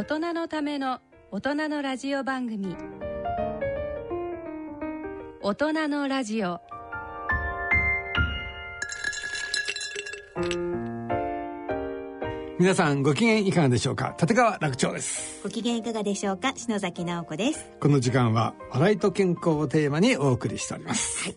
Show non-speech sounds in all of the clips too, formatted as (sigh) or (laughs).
大人のための大人のラジオ番組。大人のラジオ。皆さんご機嫌いかがでしょうか？立川楽長です。ご機嫌いかがでしょうか？篠崎直子です。この時間は笑いと健康をテーマにお送りしております。はい。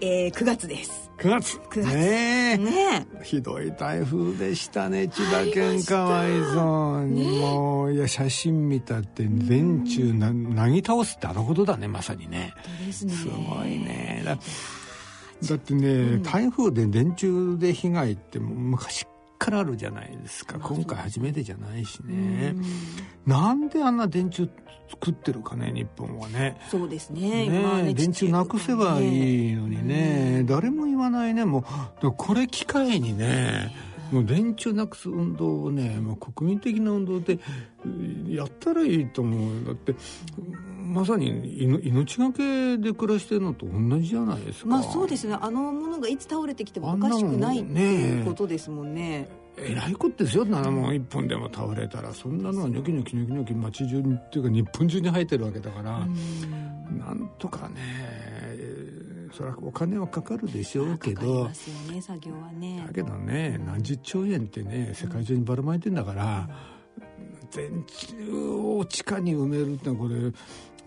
えー、9月です9月。9月。ねえ。ねひどい台風でしたね千葉県かわいそうに、もういや写真見たって電柱ななぎ倒すってあのことだねまさにね。すね。すごいね。だだってね、台風で電柱で被害って昔からあるじゃないですか。今回初めてじゃないしね。なんであんな電柱作ってるかね日本はね。そうですね。ねね電柱なくせばいいのにね、誰も言わないね。もうこれ機会にねもう電柱なくす運動をねもう国民的な運動でやったらいいと思うだってまさに命命がけで暮らしてるのと同じじゃないですか。まあそうですね。あのものがいつ倒れてきてもおかしくないっていうことですもんね。えらいことですよ。7本一本でも倒れたら。そんなのはニョキニョキニョキニョキ街中にっていうか日本中に生えてるわけだから。なんとかねえーそれはお金はかかるでしょうけど。作業はね。だけどね何十兆円ってね世界中にばらまいてんだから、電柱を地下に埋めるってのはこれ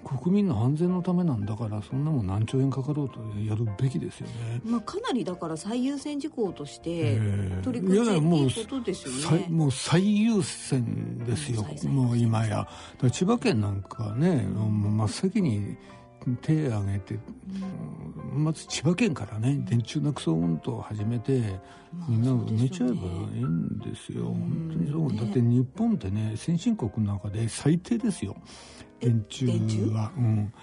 国民の安全のためなんだからそんなもん何兆円かかろうとやるべきですよね。まあ、かなりだから最優先事項としてええ。取り組んでいいやいやもういことですよね。最もう最優先ですようんもう今や。千葉県なんかはね、真っ先に手を挙げて、まず千葉県からね電柱なくそう運動を始めて、みんな埋めちゃえばいいんですよ、本当にそう、だって日本ってね先進国の中で最低ですよ電柱？は、うん、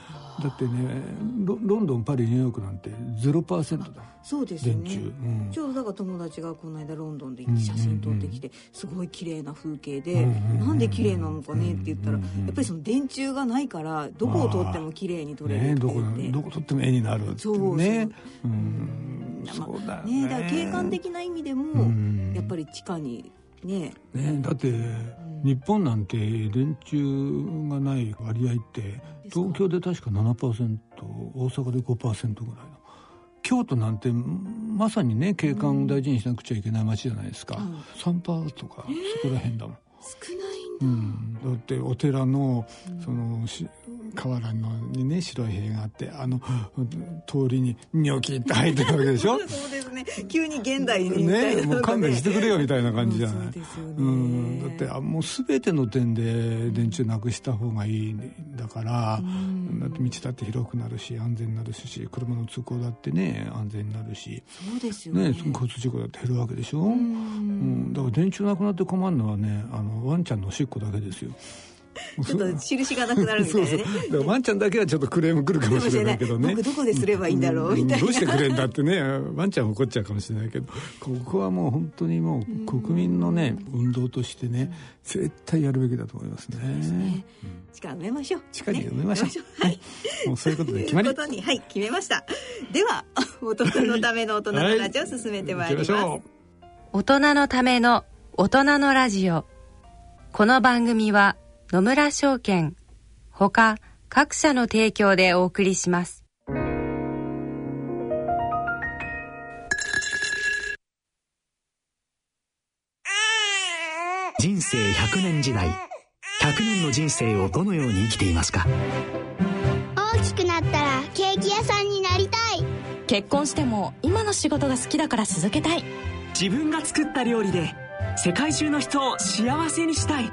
だってねロロンドンパリニューヨークなんて0%だそうですよね。電柱。うん。ちょうどだから友達がこの間ロンドンで写真撮ってきてすごい綺麗な風景でなんで綺麗なのかねって言ったらやっぱりその電柱がないからどこを撮っても綺麗に撮れるってねどこ言って。どこ撮っても絵になるってそうそう。ねうん。まあそうだよね。ねだから景観的な意味でうもん。やっぱり地下にね。ねだって日本なんて電柱がない割合って東京で確か7%大阪で5%ぐらいの。京都なんてまさにね景観を大事にしなくちゃいけない街じゃないですか、3%とかそこら辺だもん。少ないんだ。うん、だってお寺のそのし河原のにね白い塀があってあの通りにニョキって入ってるわけでしょ？(laughs) そうですね。急に現代にねもう勘弁してくれよみたいな感じじゃない、そうですよね。うん、だってあもう全ての点で電柱なくした方がいいんだから、だって道だって広くなるし安全になるし車の通行だってね安全になるし、そうですよね。ね、交通事故だって減るわけでしょ、うん、だから電柱なくなって困るのはねあのワンちゃんのおしっこだけですよ (laughs) ちょっと印がなくなるみたそういなね。そうだからワンちゃんだけはちょっとクレーム来るかもしれないけどね。僕どこですればいいんだろうみたいな。どうしてくれんだってね。(laughs) ワンちゃん怒っちゃうかもしれないけど。ここはもう本当にもう国民のね運動としてね絶対やるべきだと思いますね。地下埋めましょう。地下に埋めましょう。ね。はい。もうそういうことで決まり。ということにはい決めました。では (laughs) 大人のための大人のラジオを進めてまいります、行きましょう。大人のための大人のラジオ。この番組は野村証券ほか各社の提供でお送りします。人生100年時代100年の人生をどのように生きていますか？大きくなったらケーキ屋さんになりたい。結婚しても今の仕事が好きだから続けたい。自分が作った料理で世界中の人を幸せにしたい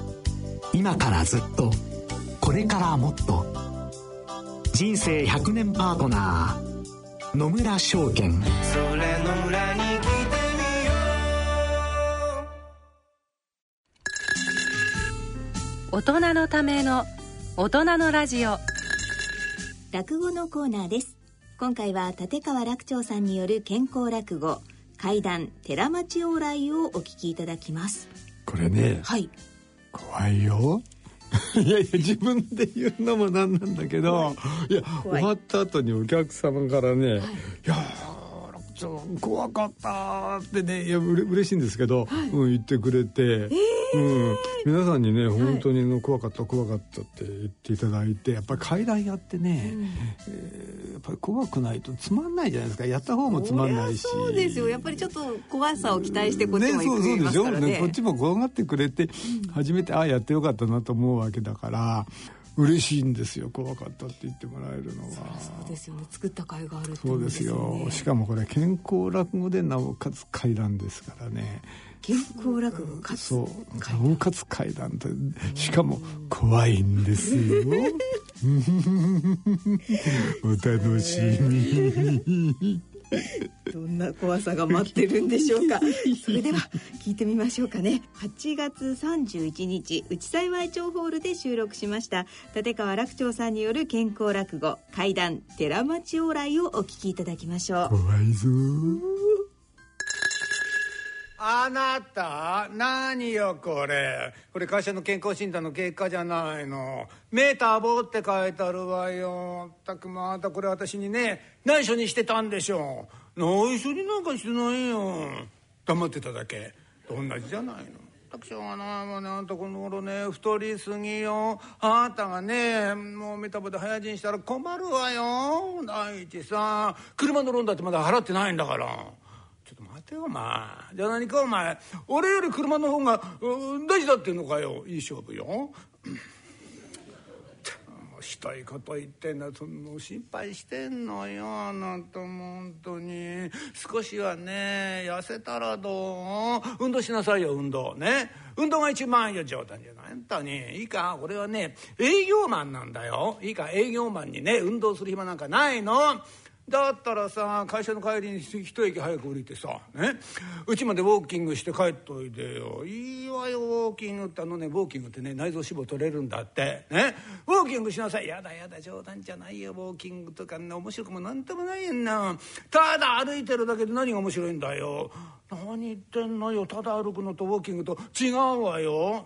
今からずっとこれからもっと。人生100年パートナー野村証券。それの裏に来てみよう。大人のための大人のラジオ。落語のコーナーです。今回は立川楽長さんによる健康落語怪談寺町往来をお聞きいただきます。これねはい怖いよ。(laughs) いやいや自分で言うのもなんなんだけど。い。や終わった後にお客様からね「い、や楽長怖かった」ってねいやうれ嬉しいんですけど、うん、言ってくれて、うん、皆さんにね本当にの怖かった怖かったって言っていただいてやっぱり階段やってね、えーやっぱり怖くないとつまんないじゃないですか。やった方もつまんないし。そうですよ。やっぱりちょっと怖さを期待してこっちもね、そうそうでしょ、ねね、こっちも怖がってくれて初めてああやってよかったなと思うわけだから嬉しいんですよ怖かったって言ってもらえるのは。そうですよね。作った甲斐があるってそうですよ。しかもこれ健康落語でなおかつ階段ですからね。健康落語かつそう。なおかつ階段ってしかも怖いんですよ。(laughs) お楽しみに (laughs) どんな怖さが待ってるんでしょうか。(laughs) それでは聞いてみましょうかね。8月31日内幸町ホールで収録しました。立川楽長さんによる健康落語怪談寺町往来をお聞きいただきましょう。怖いぞあなた何よこれ。これ会社の健康診断の結果じゃないの。メーターボって書いてあるわよ。ったくまたこれ私にね内緒にしてたんでしょ内緒になんかしてないよ。黙ってただけ。同じじゃないの。たくしょうがないもんねあんたこの頃ね太りすぎよ。あなたがねもうメタボで早死にしたら困るわよ。第一さ車のローンだってまだ払ってないんだから。待てよお前じゃあ何かお前俺より車の方が大事だってんのかよいい勝負よ。したいこと言ってんだその心配してんのよあなたも本当に。少しはね痩せたらどう？運動しなさいよ運動ね。運動が一番いいよ冗談じゃない。あんたに。いいか俺はね営業マンなんだよ。いいか営業マンにね運動する暇なんかないの。だったらさ会社の帰りに一駅早く降りてさね？うちまでウォーキングして帰っといてよ。いいわよウォーキングってあのねウォーキングってね内臓脂肪取れるんだって。ね？ウォーキングしなさい。やだやだ冗談じゃないよウォーキングとかね。面白くもなんともないやんな。ただ歩いてるだけで何が面白いんだよ。何言ってんのよ。ただ歩くのとウォーキングと違うわよ。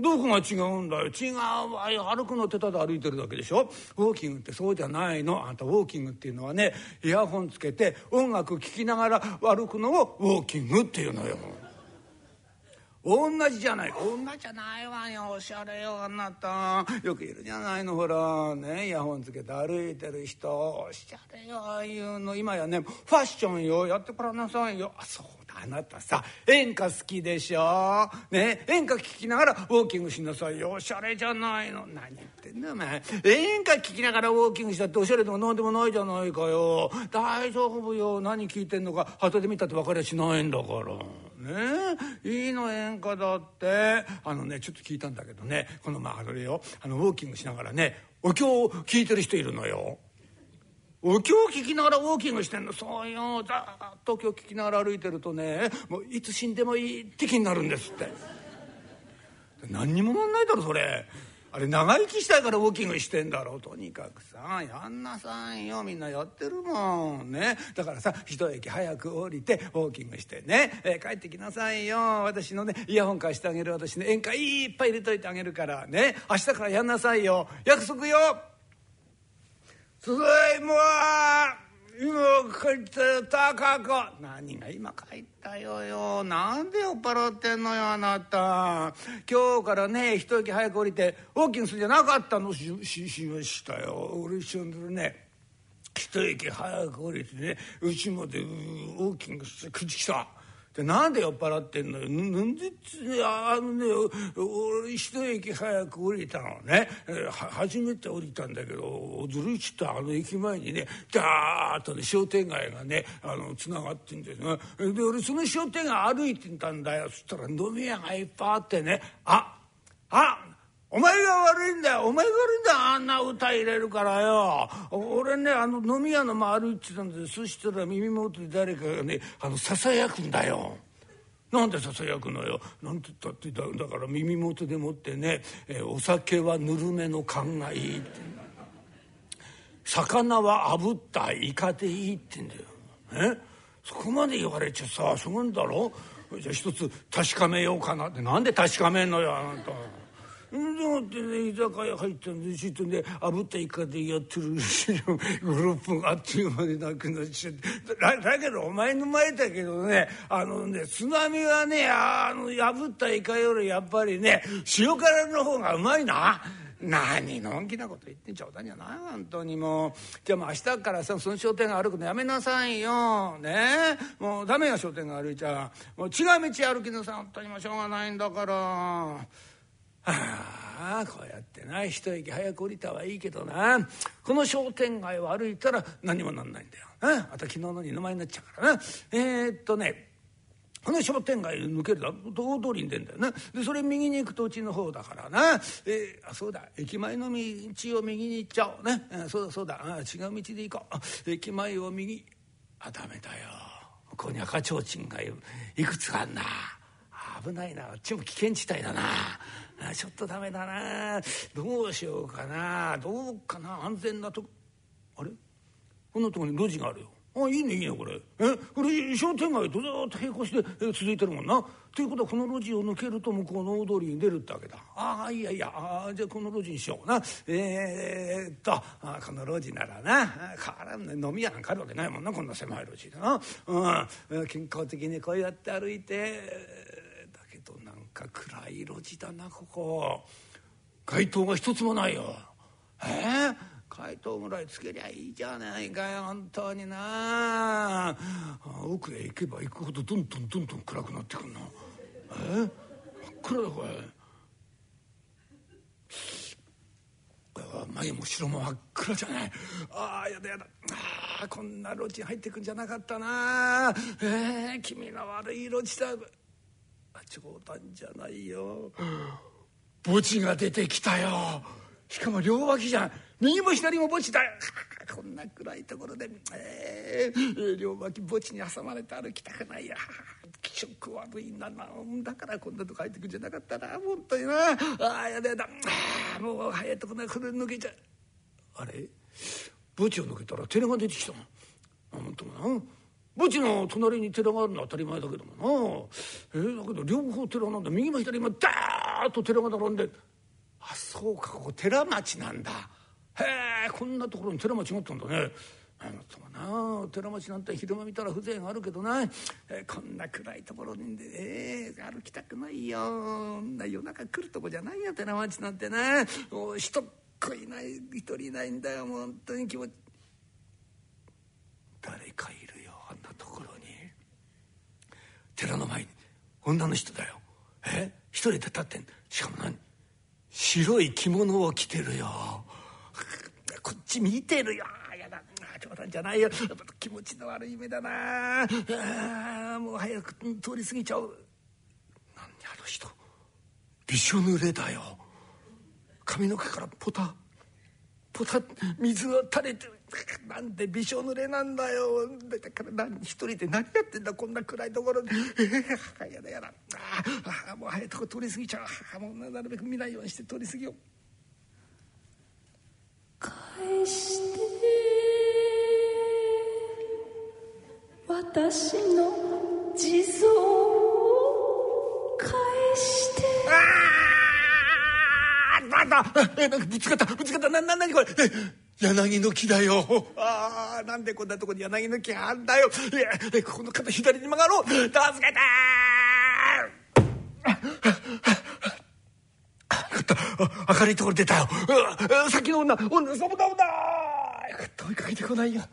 どこが違うんだよ。違うわよ。歩くのってただ歩いてるだけでしょ。ウォーキングってそうじゃないの。あんたウォーキングっていうのはねイヤホンつけて音楽聴きながら歩くのをウォーキングっていうのよ。同じじゃない。同じじゃないわよ。おしゃれよあなた。よくいるじゃないの。ほらね。イヤホンつけて歩いてる人。おしゃれよああいうの。今やねファッションよ。やってからんなさいよ。あそう。あなたさ演歌好きでしょ？ね？演歌聴きながらウォーキングしなさい。よおしゃれじゃないの。何言ってんだお前。演歌聴きながらウォーキングしたっておしゃれでも何でもないじゃないかよ。大丈夫よ。何聞いてんのか。後で見たって分かりゃしないんだから。ね？いいの演歌だって。あのねちょっと聞いたんだけどね。このまああれよ。あのウォーキングしながらねお経を聞いてる人いるのよ。お経を聞きながらウォーキングしてんの。そうよ。ざっとお経聞きながら歩いてるとねもういつ死んでもいいって気になるんですって。何にもなんないだろそれ。あれ長生きしたいからウォーキングしてんだろうと。にかくさやんなさいよ。みんなやってるもんね。だからさ一駅早く降りてウォーキングしてね、えー帰ってきなさいよ。私のねイヤホン貸してあげる私ね演歌いっぱい入れといてあげるからね。明日からやんなさいよ。約束よ。ただいま今帰った高子。何が今帰ったよよ。なんで酔っ払ってんのよあなた。今日からね一息早く降りてウォーキングするじゃなかったの？しししましたよ。俺一緒にね。一息早く降りてねうちまでウォーキングしてくじきた。でなんで酔っ払ってんのよ。なんであのね俺一駅早く降りたのね。初めて降りたんだけどずるいちったあの駅前にねダーッとね商店街がねあのつながってんですね。で俺その商店街歩いてたんだよ。そしたら飲み屋がいっぱいあってね。ああお前が悪いんだよ。お前が悪いんだよ。あんな歌入れるからよ。俺ねあの飲み屋の周り歩いてたんでそしたら耳元で誰かがねあのささやくんだよ。なんでささやくのよ。なんて言ったってだだから耳元でもってね、えーお酒はぬるめの勘がいいって。魚は炙ったイカでいいってんだよ。え？そこまで言われちゃさしょうがんだろ？じゃあ一つ確かめようかなって。なんで確かめんのよあなた。でもってね居酒屋入ったんでしってね炙ったイカでやってるグループがあっという間になくなっちゃってだだけどお前の前だけどねあのね津波はねあの炙ったイカよりやっぱりね塩辛の方がうまいな。何のんきなこと言ってん冗談じゃない本当にもうじゃあもう明日からさその商店街歩くのやめなさいよねもうダメよ商店街歩いちゃもう違う道歩きなさい本当にもうしょうがないんだから。はあこうやってな一息早く降りたはいいけどな。この商店街を歩いたら何もなんないんだよ。ああと昨日の二の舞になっちゃうからな。えー、っとねこの商店街抜けるだ大通りに出んだよな。でそれ右に行くとうちの方だからな、えー、あそうだ。駅前の道を右に行っちゃおうね、えーそうだそうだ。あ違う道で行こう。駅前を右。あダメだよ。ここに赤ちょうちんがいくつかあんな。危ないな。あっちも危険地帯だな。あちょっとダメだな。どうしようかな。どうかな。安全なとこ。あれ？こんなとこに路地があるよ。あいいねいいねこれ。え？これ商店街とずっと並行して続いてるもんな。ということはこの路地を抜けると向こうの大通りに出るってわけだ。ああいやいや。あじゃあこの路地にしような。えー、っと。あこの路地ならな。変わらんね。飲み屋なんかあるわけないもんなこんな狭い路地でな、うん、健康的にこうやって歩いて。か暗い路地だなここ。街灯が一つもないよ。え？ー街灯ぐらいつけりゃいいじゃないかよ本当にな。奥へ行けば行くほどどんどんどんどん暗くなってくんなえ？真っ暗だこれ。前も後ろも真っ暗じゃない。ああやだやだ。ああこんな路地入ってくんじゃなかったな。えー、君の悪い路地だ。冗談じゃないよ。墓地が出てきたよ。しかも両脇じゃん。右も左も墓地だよ。(laughs) こんな暗いところで、えー、両脇墓地に挟まれて歩きたくないや。気色悪いんだな。だからこんなとこ入ってくんじゃなかったな。本当にな。ああやだやだ。あもう早いとこなこれ抜けちゃう。あれ？墓地を抜けたら寺が出てきたの。本当な。墓地の隣に寺があるのは当たり前だけどもな。えー、だけど両方寺なんだ。右も左もダーッと寺が並んで。あそうか。ここ寺町なんだ。へえこんなところに寺町があったんだね。あのとな。寺町なんて昼間見たら風情があるけどな、えー、こんな暗いところに、えー、歩きたくないよ。な夜中来るとこじゃないよ寺町なんてな。人っ子いない一人いないんだよ。もう本当に気持ち。誰かいるよ。寺の前に。女の人だよ。え？一人で立ってんしかも何？白い着物を着てるよ。(laughs) こっち見てるよ。やだ。冗談じゃないよ。気持ちの悪い目だな。あもう早く通り過ぎちゃう。何あの人？びしょ濡れだよ。髪の毛からポタポタ水が垂れてる。なんでびしょ濡れなんだよだから何一人で何やってんだこんな暗いところでえー、やだやだああもう早いとこ通り過ぎちゃうもうなるべく見ないようにして通り過ぎよう返して私の地蔵を返して。あなんだえなんかぶつかったぶつかったなな何これ？柳の木だよ。ああなんでこんなとこに柳の木があんだよ。いやここの肩左に曲がろう。助けて明るいところ出たよさっきの女女そこだ女よかった追いかけてこないよは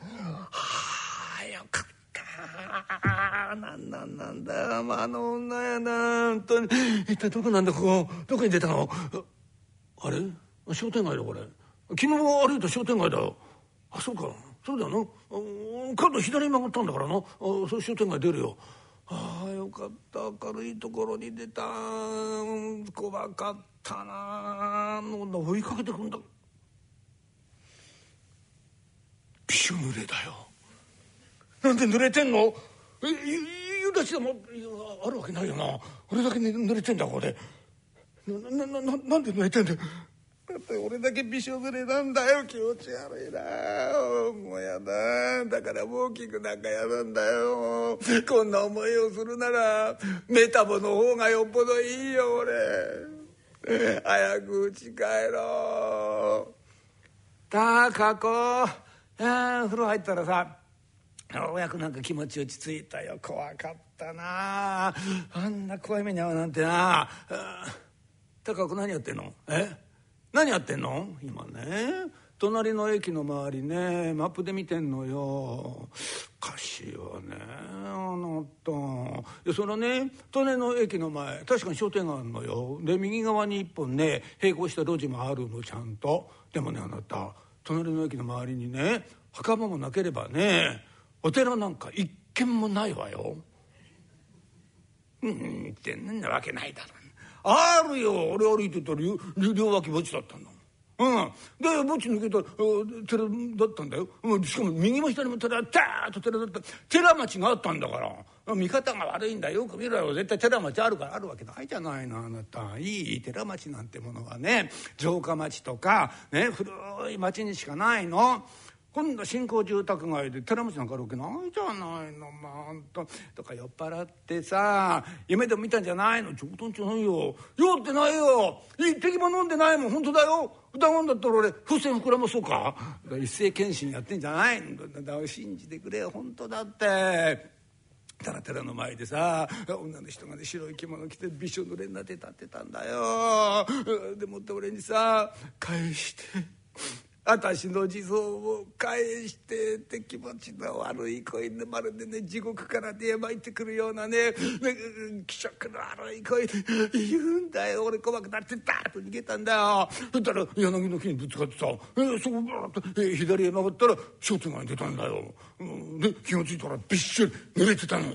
あよかったなんなんなんだまあ、あの女やな本当に一体どこなんだここどこに出たのあれ商店街だこれ昨日歩いた商店街だよ。あそうか。そうだよな。角左に曲がったんだからな。あそう商店街出るよ。ああよかった。明るいところに出た。怖かったな。の追いかけてくんだ。びしょ濡れだよ。なんで濡れてんの？えうんだしでもあるわけないよな。俺だけ濡れてんだこれなななななんで濡れてんだよ。俺だけびしょ濡れなんだよ。気持ち悪いなもうやだ。だからウォーキングなんかやるんだよ。こんな思いをするならメタボの方がよっぽどいいよ俺。早く家帰ろう。たかこあ風呂入ったらさようやくなんか気持ち落ち着いたよ。怖かったな。あんな怖い目に遭うなんてな。高子何やってんの？え？何やってんの？今ね。隣の駅の周りね。マップで見てんのよ。おかしいわね。あなた。そのね隣の駅の前。確かに商店街あるのよ。で右側に一本ね並行した路地もあるのちゃんと。でもねあなた隣の駅の周りにね墓場もなければねお寺なんか一軒もないわよ。うんってんなわけないだろ。あるよ。俺歩いてたら両脇墓地だったんだうん、で墓地抜けたら寺だったんだよ、うん、しかも右も左も寺ダーッと寺だった。寺町があったんだから。見方が悪いんだよ。く見ろよ絶対寺町あるからあるわけないじゃないのあなた。いい寺町なんてものはね。城下町とかね古い町にしかないの。今度新興住宅街で寺町なんかあるわけないじゃないのまあんと。とか酔っ払ってさ夢でも見たんじゃないの。冗談じゃないよ。酔ってないよ。一滴も飲んでないもん。本当だよ。歌うんだったら俺風船膨らまそうか。一斉検診やってんじゃないの。だ信じてくれ本当だって。たら寺の前でさ女の人がね白い着物着てびしょ濡れになって立ってたんだよ。でもって俺にさ返して。私の地蔵を返してって気持ちの悪い声でまるでね地獄から出まいってくるようなね気色の悪い声で言うんだよ俺怖くなって。ダーッと逃げたんだよ。そしたら柳の木にぶつかってさえそこバーッと左へ曲がったら商店街に出たんだよ。で気が付いたらびっしょり濡れてたの。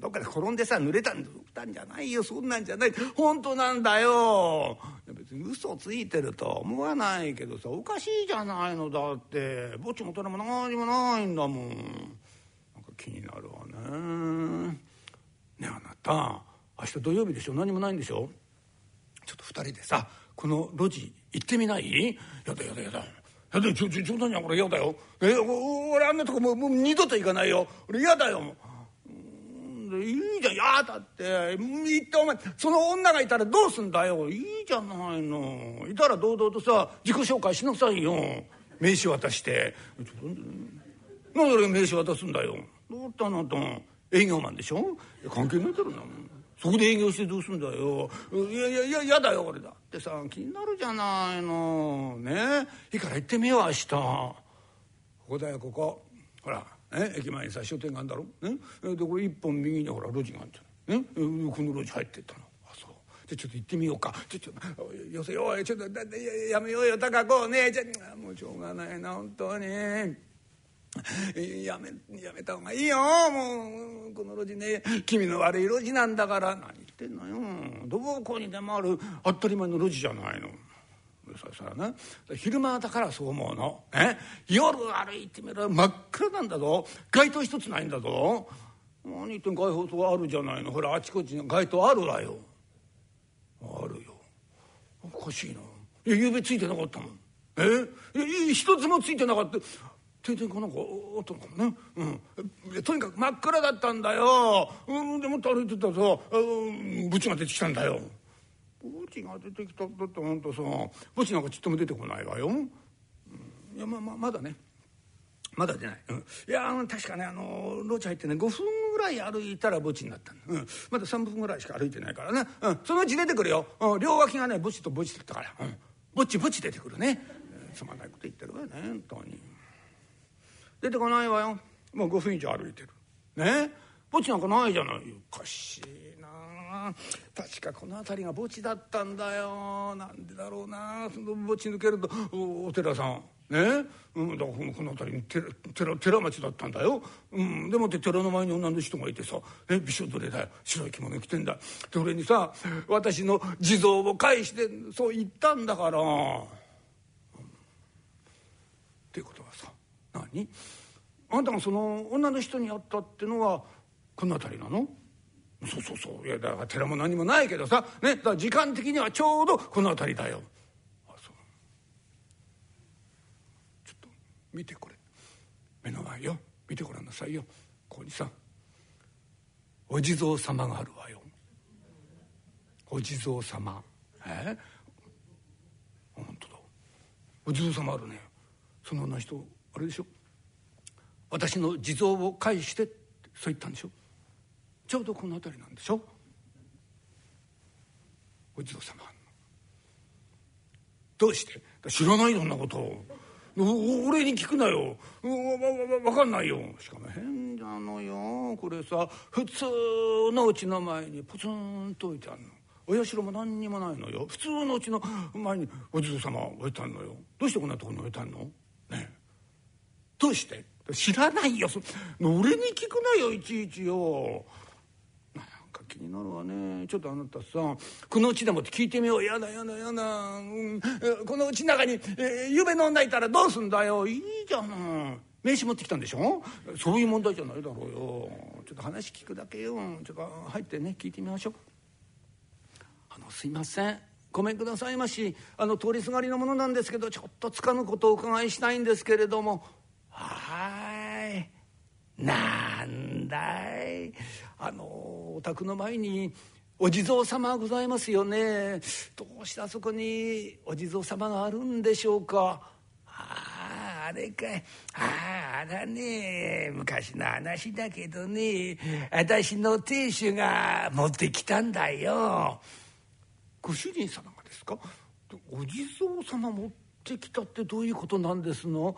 どっかで転んでさ濡れたんじゃないよ。そんなんじゃない。本当なんだよ。別に嘘ついてるとは思わないけどさおかしいじゃないのだって。ぼっちもとれも何もないんだもん。なんか気になるわね。ねえあなた。明日土曜日でしょ。何もないんでしょ。ちょっと二人でさこの路地行ってみない？やだやだやだ。やだちょちょ冗談じゃこれ嫌だよ。え俺あんなとこもうもう二度と行かないよ。俺嫌だよ。でいいじゃんやだって。言ってお前その女がいたらどうすんだよ。いいじゃないの。いたら堂々とさ自己紹介しなさいよ。名刺渡して。何で俺名刺渡すんだよ。どうったのと。営業マンでしょ？関係ないだろな。そこで営業してどうすんだよ。いやいやいや嫌だよ俺だってさ気になるじゃないの。ね。いいから行ってみよう明日。ここだよここ。ほら。え駅前にさ商店街あんだろ、ね、でこれ一本右にほら路地があるじゃん、ね、この路地入ってったの。じゃちょっと行ってみようか。ちょちょよせよちょっとだやめようよ。高子ね。じゃもうしょうがないな本当に。やめやめた方がいいよ。もうこの路地ね。気味の悪い路地なんだから。何言ってんのよ。どこにでもある。当たり前の路地じゃないの。そしたらね昼間だからそう思うの、え？夜歩いてみろ。真っ暗なんだぞ。街灯一つないんだぞ。何言ってん街灯あるじゃないの。ほらあちこちに街灯あるわよ。あるよ。おかしいな。いやゆうべついてなかったもん。え？一つもついてなかった。停電かなんかあったのかもね、うん、とにかく真っ暗だったんだよ、うん、でもって歩いてたらさ、うん、ブチが出てきたんだよ。墓地が出てきただってあんたさ墓地なんかちっとも出てこないわよ、うん、いやまあままだね。まだ出ない、うん、いや確かねあの路地入ってね5分ぐらい歩いたら墓地になったうん、まだ3分ぐらいしか歩いてないからね、うん、そのうち出てくるよ、うん、両脇がね墓地と墓地だったから、うん、墓地墓地出てくるね、えー、すまないこと言ってるわね。本当に。出てこないわよ。もう5分以上歩いてる。ね。墓地なんかないじゃない。おかしい。確かこの辺りが墓地だったんだよ。なんでだろうな。その墓地抜けるとお寺さん。ね？うん、だからこの辺りに寺寺寺町だったんだよ、うん、でもって寺の前に女の人がいてさ。えびしょ濡れだよ？白い着物着てんだ。で俺にさ私の地蔵を返してそう言ったんだから。っていうことはさ何？あんたがその女の人に会ったってのはこの辺りなの？そうそうそう。いやだから寺も何もないけどさねだ時間的にはちょうどこの辺りだよ。あそう。ちょっと見てこれ。目の前よ。見てごらんなさいよ。ここにさお地蔵様があるわよ。お地蔵様。え？本当だ。お地蔵様あるね。その女人あれでしょ？私の地蔵を返してってそう言ったんでしょ？ちょうどこの辺りなんでしょ？お地蔵様どうして？知らないよそんなこと俺に聞くなよ。わわかんないよ。しかも変なのよ。これさ普通のうちの前にポツンと置いてあるの。お社も何にもないのよ。普通のうちの前にお地蔵様置いてあるのよ。どうしてこんなとこに置いてあるの？ねどうして？知らないよ。俺に聞くなよいちいちよ。か気になるわね。ちょっとあなたさこのうちでもって聞いてみよう。やだやだやだ、うん、このうちの中に、えー、夢の女いたらどうすんだよ。いいじゃない。名刺持ってきたんでしょ。そういう問題じゃないだろうよ。ちょっと話聞くだけよ。ちょっと入ってね聞いてみましょう。あのすいません。ごめんくださいまし。あの通りすがりのものなんですけどちょっとつかぬことをお伺いしたいんですけれども。はい。なんだい。あのお宅の前にお地蔵様ございますよね。どうしてあそこにお地蔵様があるんでしょうか。あああれかい。あああらね。昔の話だけどね。私の亭主が持ってきたんだよ。ご主人様がですか？お地蔵様持ってきたってどういうことなんですの？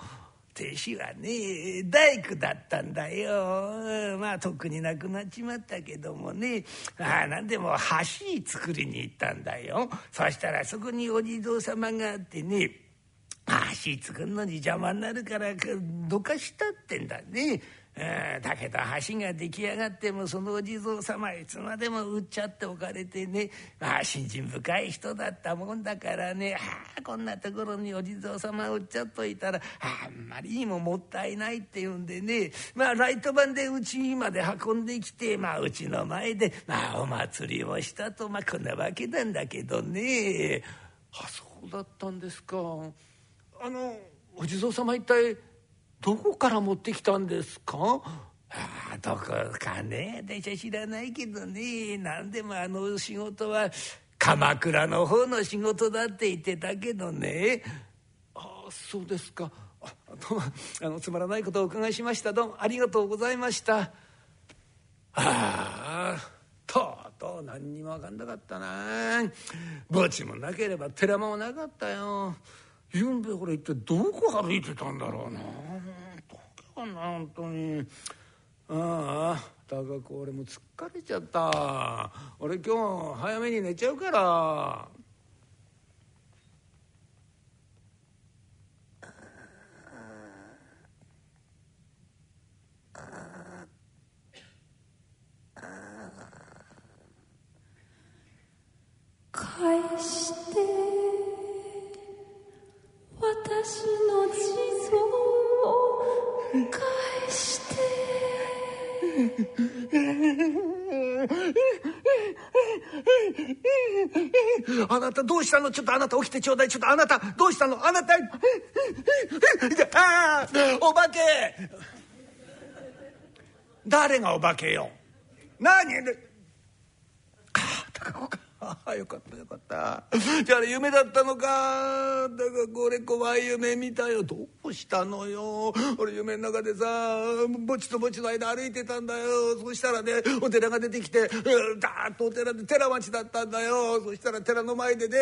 亭主はね大工だったんだよ。まあ特になくなっちまったけどもね。あ何でも橋作りに行ったんだよ。そしたらそこにお地蔵様があってね。橋作るのに邪魔になるからどかしたってんだね。だけど橋が出来上がってもそのお地蔵様いつまでも売っちゃっておかれてね。まあ信心深い人だったもんだからね。あこんなところにお地蔵様売っちゃっといたらあんまりにももったいないっていうんでね。まあライト版でうちまで運んできてまあうちの前でまあお祭りをしたとまあこんなわけなんだけどね。あそうだったんですか。あのお地蔵様一体どこから持ってきたんですか？あどこかね私は知らないけどね。何でもあの仕事は鎌倉の方の仕事だって言ってたけどね。ああそうですか。あどうもあのつまらないことをお伺いしました。どうもありがとうございました。ああとうとう何にも分かんなかったな。墓地もなければ寺もなかったよゆんべこれ一体どこ歩いてたんだろうな。どこかな本当に。ああ高く俺も疲れちゃった。俺今日早めに寝ちゃうから。返して。あなたどうしたの？ちょっとあなた起きてちょうだい。ちょっとあなたどうしたの？あなた。あお化け。誰がお化けよ？何？ああ高子かあよかったよかった。じゃあれ夢だったのか。だからこれ怖い夢見たよ。どうしたのよ。俺夢の中でさ墓地と墓地の間歩いてたんだよ。そしたらねお寺が出てきてダーッとお寺で寺町だったんだよ。そしたら寺の前でね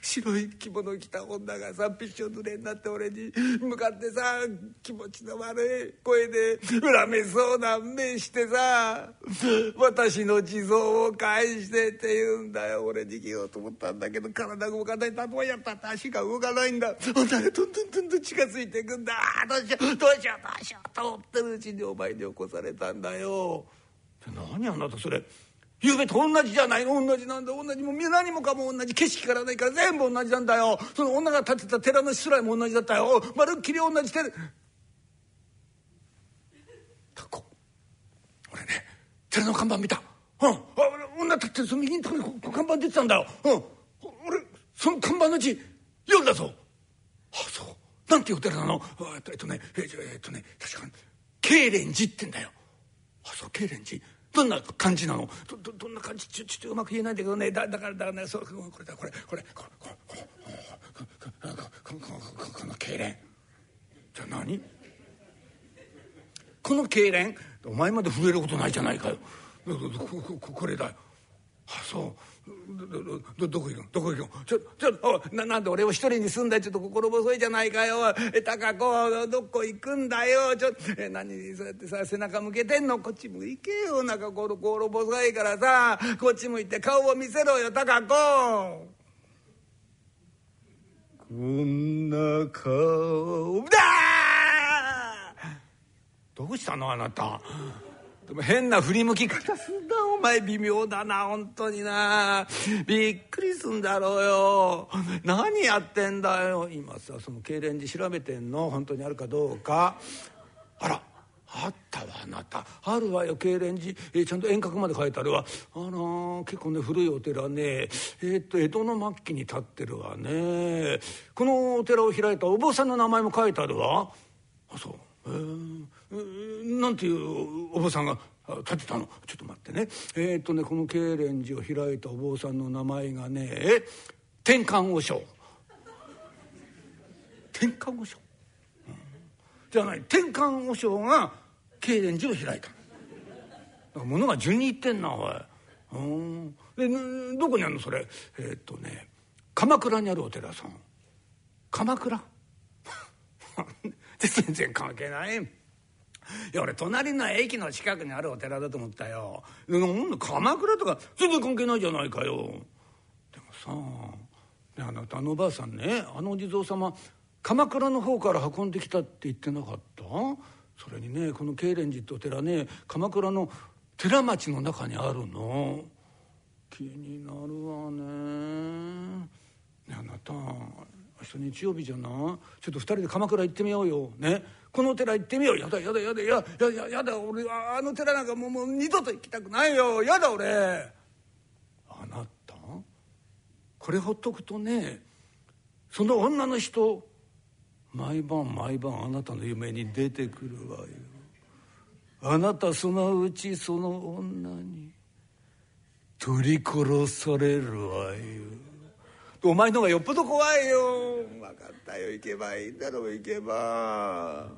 白い着物着た女がさびっしょ濡れになって俺に向かってさ気持ちの悪い声で恨めそうな目してさ「私の地蔵を返して」って言うんだよ俺逃げようと思ったんだけど体動かないとどうやったって足が動かないんだ女がどんどんどんどん近づいていくんだどうしようどうしようどうしようと思ってるうちにお前に起こされたんだよ。何あなたそれゆべと同じじゃないの。同じなんだ。同じもう何もかも同じ。景色からないから全部同じなんだよ。その女が建てた寺のしつらいも同じだったよ。まるっきり同じ寺タコ。俺ね寺の看板見た。うん。あ女立ってその右のとこに看板出てたんだよ。うん。俺その看板の字読んだぞ。あそう。なんていうお寺なの。えっとえっとねえっとね確かに慶蓮寺ってんだよ。あそう慶蓮寺どんな感じなのどどどんな感じちょちょっとうまく言えないんだけどねだだからだからねそれこれだこれこれこれこれこれこここの痙攣じゃあ何この痙攣お前まで震えることないじゃないかよここれだよあそうどどこ行くの？どこ行くの？ちょちょななんで俺を一人に住んだちょっと心細いじゃないかよ。高子どこ行くんだよ。ちょえ何そうやってさ背中向けてんの？こっち向いけよ。なんか心心細いからさ。こっち向いて顔を見せろよ高子。こんな顔。だどうしたのあなた？でも変な振り向き方すんだお前微妙だな本当にな。びっくりすんだろうよ。何やってんだよ。今さその痙攣寺調べてんの？本当にあるかどうか。あらあったわあなた。あるわよ痙攣寺、えー、ちゃんと遠隔まで書いてあるわ。あら結構ね古いお寺ね。えー、っと江戸の末期に建ってるわね。このお寺を開いたお坊さんの名前も書いてあるわ。あそう。へえ、なんていうお坊さんが建てたの。ちょっと待ってね。えー、っとねこの痙攣寺を開いたお坊さんの名前がね天官和尚。天官和尚、うん、じゃない。天官和尚が痙攣寺を開いた。物が順にいってんなおい。うん。でどこにあるの？それ。えー、っとね鎌倉にあるお寺さん。鎌倉？(laughs) 全然関係ない。いや俺隣の駅の近くにあるお寺だと思ったよ。鎌倉とか全然関係ないじゃないかよ。でもさあなたのおばあさんねあのお地蔵様鎌倉の方から運んできたって言ってなかった？それにねこの慶蓮寺ってお寺ね鎌倉の寺町の中にあるの。気になるわね。ねあなた明日日曜日じゃなちょっと2人で鎌倉行ってみようよ。ね？このお寺行ってみよう。やだやだやだややややだ俺あの寺なんかもうもう二度と行きたくないよ。やだ俺。あなた？これほっとくとねその女の人毎晩毎晩あなたの夢に出てくるわよ。あなたそのうちその女に取り殺されるわよ。お前のがよっぽど怖いよ。分かったよ。行けばいいんだろ。う行けば。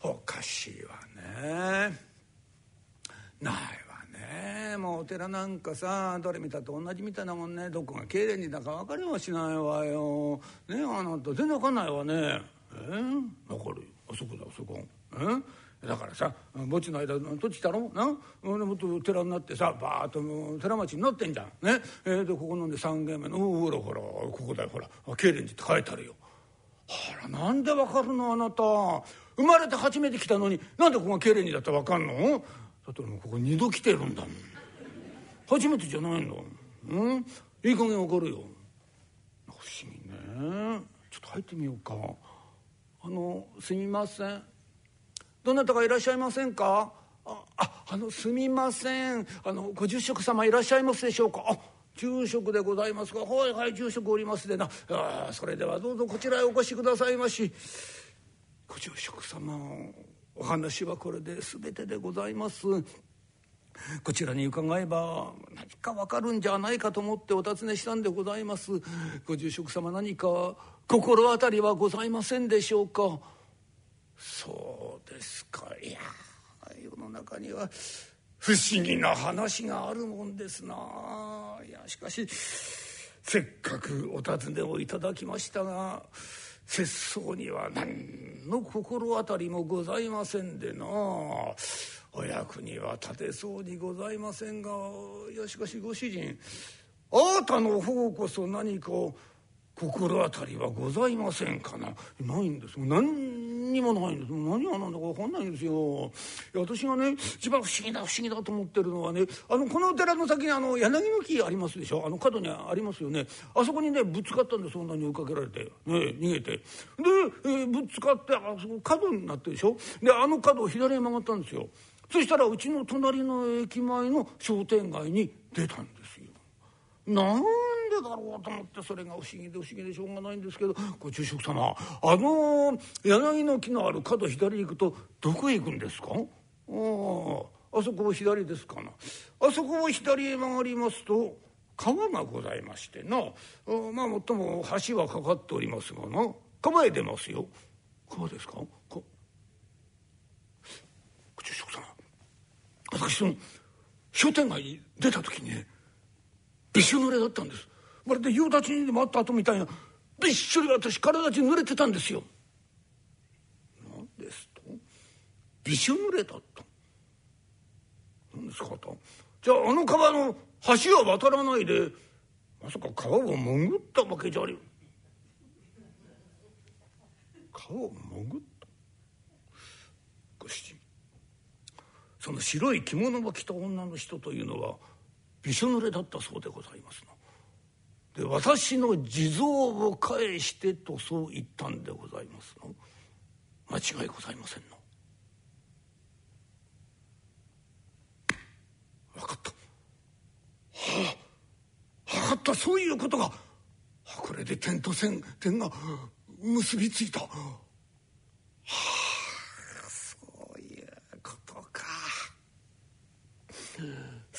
おかしいわね。ないわね。もうお寺なんかさどれ見たって同じみたいなもんね。どこが経連にだか分かりもしないわよ。ねあなた。全然分かんないわね。え？ー、分かるあそこだあそこ。え？だからさ墓地の間取ってきたろな？もっと寺になってさバーッと寺町になってんじゃん。ね？え、でここなんで三軒目のほらほらここだよほら。慶蓮寺って書いてあるよ。あらなんでわかるの？あなた。生まれて初めて来たのになんでここが慶蓮寺だってわかんの？だってもうここ二度来てるんだもん。初めてじゃないの。うん？いい加減わかるよ。不思議ね。ちょっと入ってみようか。あのすみません。どなたかいらっしゃいませんか？ああのすみません。あのご住職様いらっしゃいますでしょうか？あ住職でございますか？はいはい住職おりますでな。あそれではどうぞこちらへお越しくださいまし。ご住職様お話はこれで全てでございます。こちらに伺えば何かわかるんじゃないかと思ってお尋ねしたんでございます。ご住職様何か心当たりはございませんでしょうか？そうですか。いや世の中には不思議な話があるもんですな。いやしかしせっかくお尋ねをいただきましたが節操には何の心当たりもございませんでな。お役には立てそうにございませんがいやしかしご主人あなたの方こそ何か心当たりはございませんかな？ないんです何にもないんです。何が何だか分かんないんですよ。私がね一番不思議だ不思議だと思ってるのはねあのこのお寺の先にあの柳の木ありますでしょ？あの角にありますよね。あそこにねぶつかったんでそんなに追いかけられて。ね逃げて。で、えー、ぶつかってあそこ角になってるでしょ？であの角を左へ曲がったんですよ。そしたらうちの隣の駅前の商店街に出たんです。なんでだろうと思ってそれが不思議で不思議でしょうがないんですけどご住職様あの柳の木のある角左行くとどこへ行くんですか？あああそこを左ですかな。あそこを左へ曲がりますと川がございましてな。まあもっとも橋はかかっておりますがな。川へ出ますよ。川ですか？ご住職様私その商店街に出た時にねびしょ濡れだったんです。まるで夕立にでもあった後みたいな。びっしょり私体中濡れてたんですよ。何ですと？びしょ濡れだった。何ですかと？じゃああの川の橋は渡らないでまさか川を潜ったわけじゃあり川を潜った？ご主人その白い着物を着た女の人というのはびしょ濡れだったそうでございますの。で私の地蔵を返してとそう言ったんでございますの。間違いございませんの。分かった。はあ分かったそういうことがこれで点と線点が結びついた。はあそういうことか。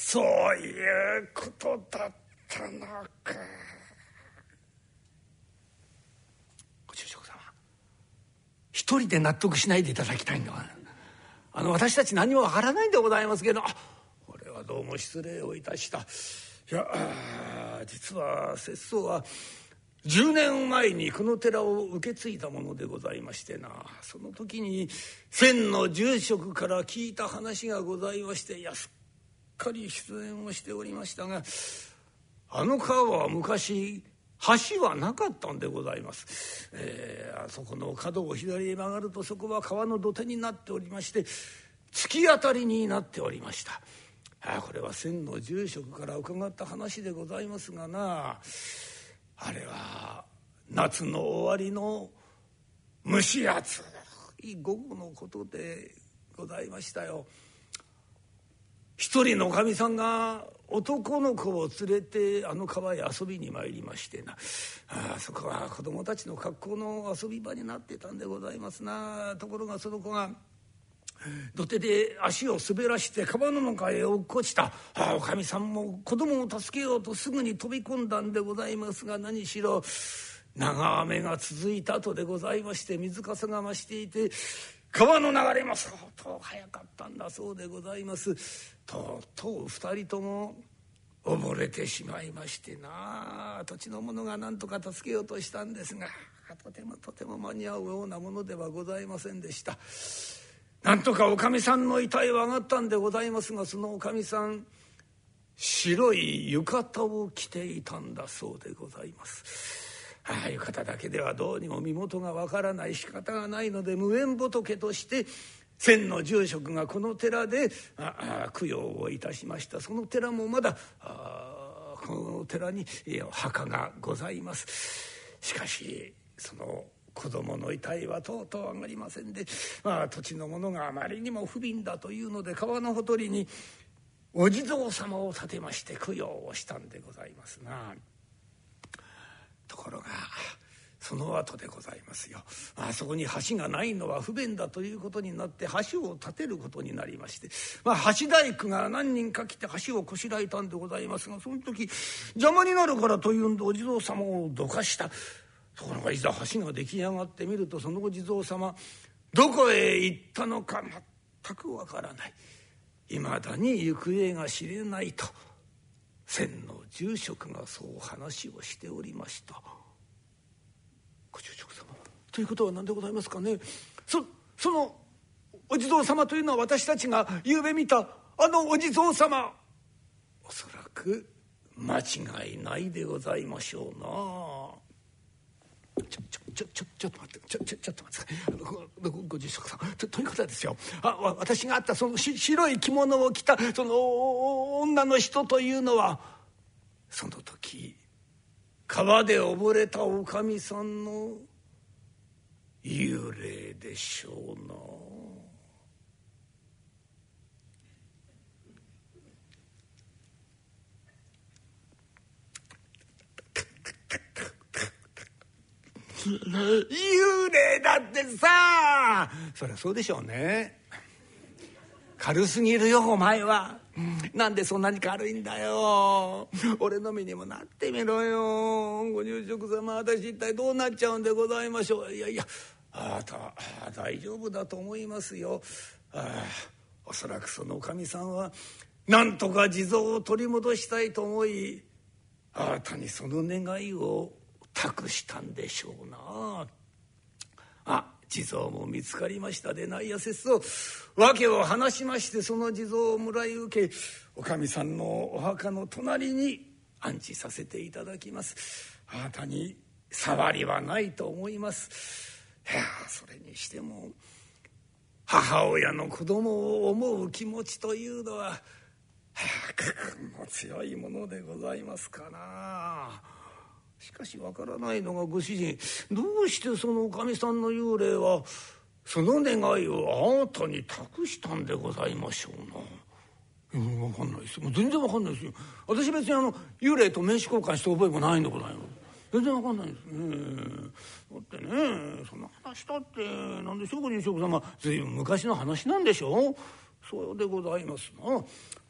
そういうことだったのか。ご住職様一人で納得しないでいただきたいのはあの私たち何もわからないんでございますけどこれはどうも失礼をいたした。いや実は節操は10年前にこの寺を受け継いだものでございましてなその時に先の住職から聞いた話がございましていやすかり出演をしておりましたがあの川は昔橋はなかったんでございます、えー、あそこの角を左へ曲がるとそこは川の土手になっておりまして突き当たりになっておりましたあこれは先の住職から伺った話でございますがなあれは夏の終わりの蒸し暑い午後のことでございましたよ。一人のおかみさんが男の子を連れてあの川へ遊びに参りましてな。あそこは子供たちの学校の遊び場になってたんでございますな。ところがその子が土手で足を滑らして川の中へ落っこちた。あおかみさんも子供を助けようとすぐに飛び込んだんでございますが何しろ長雨が続いた後でございまして水かさが増していて川の流れも相当早かったんだそうでございます。とうとう二人とも溺れてしまいましてな。土地の者が何とか助けようとしたんですがとてもとても間に合うようなものではございませんでした。なんとかおかみさんの遺体は上がったんでございますがそのおかみさん白い浴衣を着ていたんだそうでございます。ああいう方だけではどうにも身元がわからない仕方がないので無縁仏として先の住職がこの寺であ供養をいたしましたその寺もまだこの寺に墓がございますしかしその子供の遺体はとうとう上がりませんで、まあ、土地の者があまりにも不憫だというので川のほとりにお地蔵様を立てまして供養をしたんでございますな。ところがその後でございますよ。あそこに橋がないのは不便だということになって橋を建てることになりまして、まあ、橋大工が何人か来て橋をこしらえたんでございますがその時邪魔になるからというんでお地蔵様をどかした。ところがいざ橋が出来上がってみるとそのお地蔵様どこへ行ったのか全くわからない。いまだに行方が知れないと。先の住職がそう話をしておりました。ご住職様ということは何でございますかね。そそのお地蔵様というのは私たちが昨べ見たあのお地蔵様。おそらく間違いないでございましょうな。ちょちょちょちょっと待ってちょちょちょっと待ってごご住職さん。とということはですよあ私があったそのし白い着物を着たその女の人というのはその時川で溺れたおかみさんの幽霊でしょうな。幽霊だってさ。そりゃそうでしょうね。軽すぎるよお前は。なんでそんなに軽いんだよ。俺の身にもなってみろよ。ご入職様私一体どうなっちゃうんでございましょう。いやいやあなた大丈夫だと思いますよ。あおそらくそのおかみさんはなんとか地蔵を取り戻したいと思いあなたにその願いを託したんでしょうな。あ地蔵も見つかりましたでないやせっそ訳を話しましてその地蔵をもらい受けおかみさんのお墓の隣に安置させていただきます。あなたに触りはないと思います。いやそれにしても母親の子供を思う気持ちというのはも強いものでございますかな。しかしわからないのがご主人どうしてそのおかみさんの幽霊はその願いをあなたに託したんでございましょうな？分かんないですもう全然わかんないですよ。私別にあの幽霊と名刺交換した覚えもないんでございます。全然わかんないです。ねだってねそんな話だって何でしょうご入職様随分昔の話なんでしょう？そうでございますな。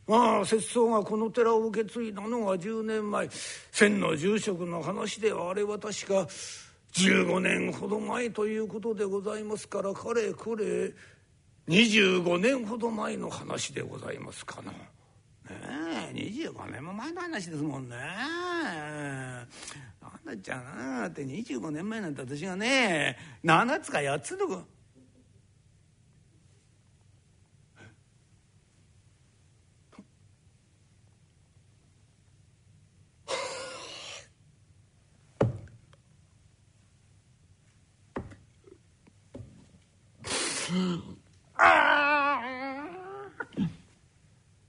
まあ節操がこの寺を受け継いだのが10年前千の住職の話ではあれは確か15年ほど前ということでございますからかれこれ25年ほど前の話でございますかな。ねえ25年も前の話ですもんね。なんだっちゃなって25年前なんて私がね7つか8つとあ